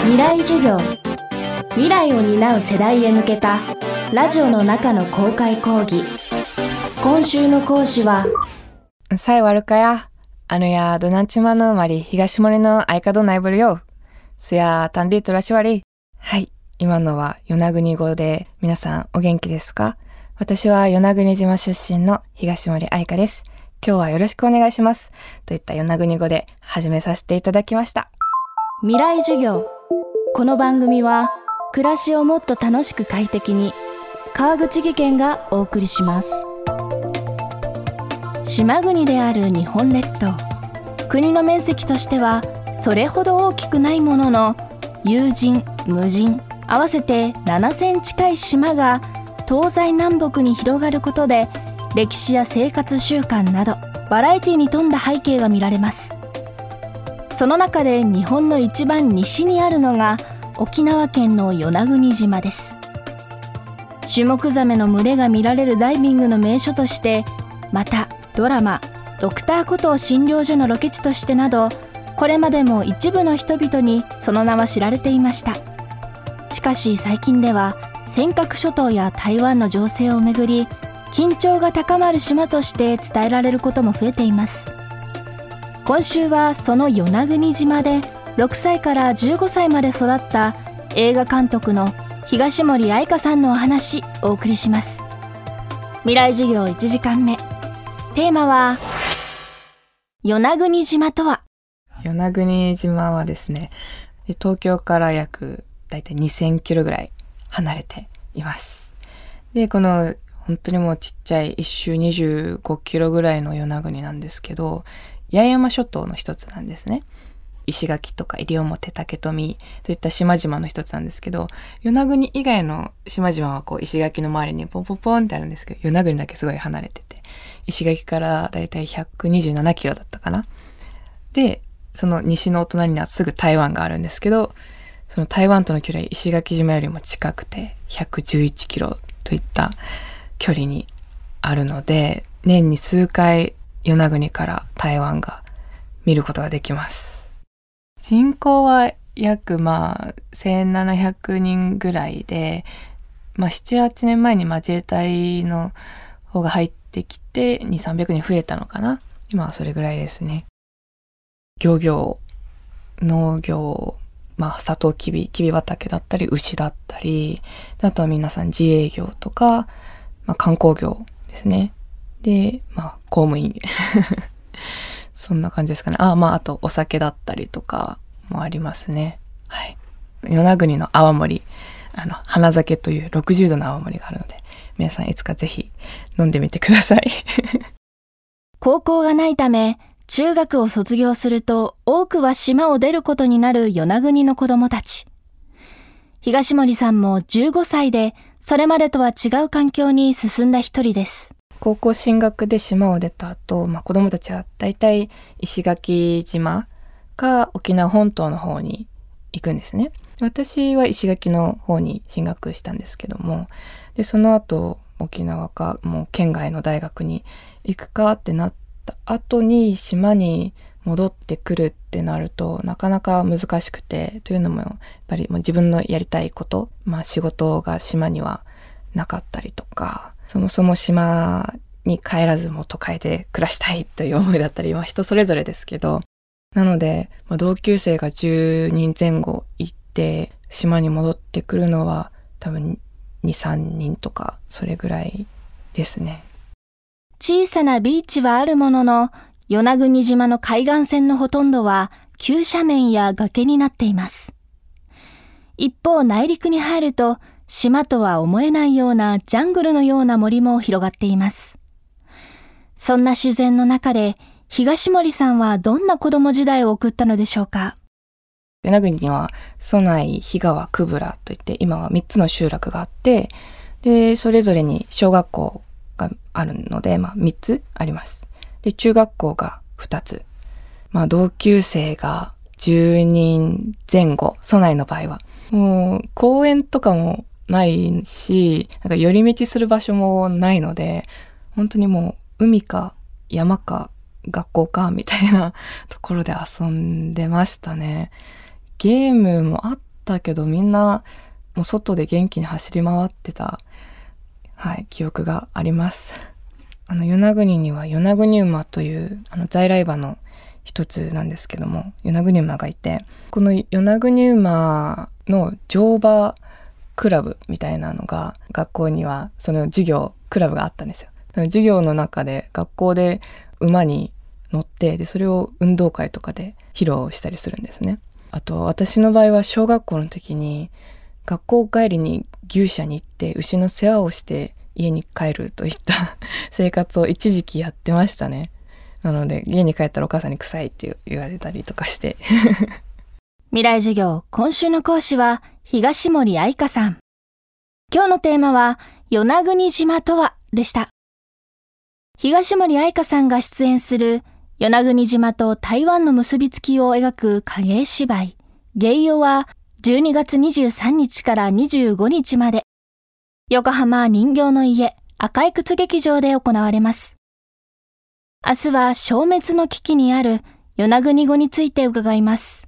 未来授業未来を担う世代へ向けたラジオの中の公開講義今週の講師はさえ悪かや。あのや、どなんちまのまり、東森の相方ないぶるよ。すや、たんでとらしわり。はい。今のは与那国語で、皆さんお元気ですか？私は与那国島出身の東森愛香です。今日はよろしくお願いします。といった与那国語で始めさせていただきました。未来授業この番組は暮らしをもっと楽しく快適に川口義賢がお送りします。島国である日本列島。国の面積としてはそれほど大きくないものの有人無人合わせて7,000近い島が東西南北に広がることで歴史や生活習慣などバラエティに富んだ背景が見られます。その中で日本の一番西にあるのが沖縄県の与那国島です。シュモクザメの群れが見られるダイビングの名所としてまたドラマ「ドクターコトー診療所」のロケ地としてなどこれまでも一部の人々にその名は知られていました。しかし最近では尖閣諸島や台湾の情勢をめぐり緊張が高まる島として伝えられることも増えています。今週はその与那国島で6歳から15歳まで育った映画監督の東森愛香さんのお話お送りします。未来授業1時間目。テーマは与那国島とは？与那国島はですね、東京から約だいたい2000キロぐらい離れています。で、この本当にもうちっちゃい一周25キロぐらいの与那国なんですけど、八重山諸島の一つなんですね。石垣とか西表竹富といった島々の一つなんですけど、与那国以外の島々はこう石垣の周りにポンポンポンってあるんですけど、与那国だけすごい離れてて、石垣からだいたい127キロだったかな。で、その西のお隣にはすぐ台湾があるんですけど、その台湾との距離は石垣島よりも近くて111キロといった距離にあるので、年に数回与那国から台湾が見ることができます。人口は約まあ1700人ぐらいで、まあ7、8年前にまあ自衛隊の方が入ってきて2、300人増えたのかな。今はそれぐらいですね。漁業、農業、まあ、砂糖きび、きび畑だったり、牛だったり、あとは皆さん自営業とか、まあ、観光業ですね。で、まあ、公務員。そんな感じですかね。あ、まあ、あと、お酒だったりとかもありますね。はい。与那国の泡盛、あの、花酒という60度の泡盛があるので、皆さんいつかぜひ飲んでみてください。高校がないため中学を卒業すると多くは島を出ることになる与那国の子供たち。東森さんも15歳でそれまでとは違う環境に進んだ一人です。高校進学で島を出た後、まあ、子供たちは大体石垣島か沖縄本島の方に行くんですね。私は石垣の方に進学したんですけども、で、その後沖縄かもう県外の大学に行くかってなった後に島に戻ってくるってなるとなかなか難しくて、というのもやっぱりもう自分のやりたいこと、まあ仕事が島にはなかったりとか、そもそも島に帰らずも都会で暮らしたいという思いだったり、まあ人それぞれですけど、なので、まあ、同級生が10人前後行って、島に戻ってくるのは多分2、3人とか、それぐらいですね。小さなビーチはあるものの、与那国島の海岸線のほとんどは急斜面や崖になっています。一方内陸に入ると、島とは思えないようなジャングルのような森も広がっています。そんな自然の中で、東森さんはどんな子供時代を送ったのでしょうか？与那国には、蘇内、日川、久部良といって、今は3つの集落があって、で、それぞれに小学校があるので、まあ3つあります。で、中学校が2つ。まあ同級生が10人前後、蘇内の場合は。もう公園とかもないし、なんか寄り道する場所もないので、本当にもう海か山か学校かみたいな ところで遊んでましたね。ゲームもあったけどみんなもう外で元気に走り回ってた、はい、記憶があります。あの、与那国には与那国馬というあの在来馬の一つなんですけども、与那国馬がいて、この与那国馬の乗馬クラブみたいなのが学校にはその授業、クラブがあったんですよ。授業の中で学校で馬に乗ってでそれを運動会とかで披露したりするんですね。あと私の場合は小学校の時に学校帰りに牛舎に行って牛の世話をして家に帰るといった 生活を一時期やってましたね。なので家に帰ったらお母さんに臭いって言われたりとかして未来授業今週の講師は東森愛香さん。今日のテーマは与那国島とはでした。東森愛香さんが出演する与那国島と台湾の結びつきを描く影絵芝居、芸用は12月23日から25日まで、横浜人形の家赤い靴劇場で行われます。明日は消滅の危機にある与那国語について伺います。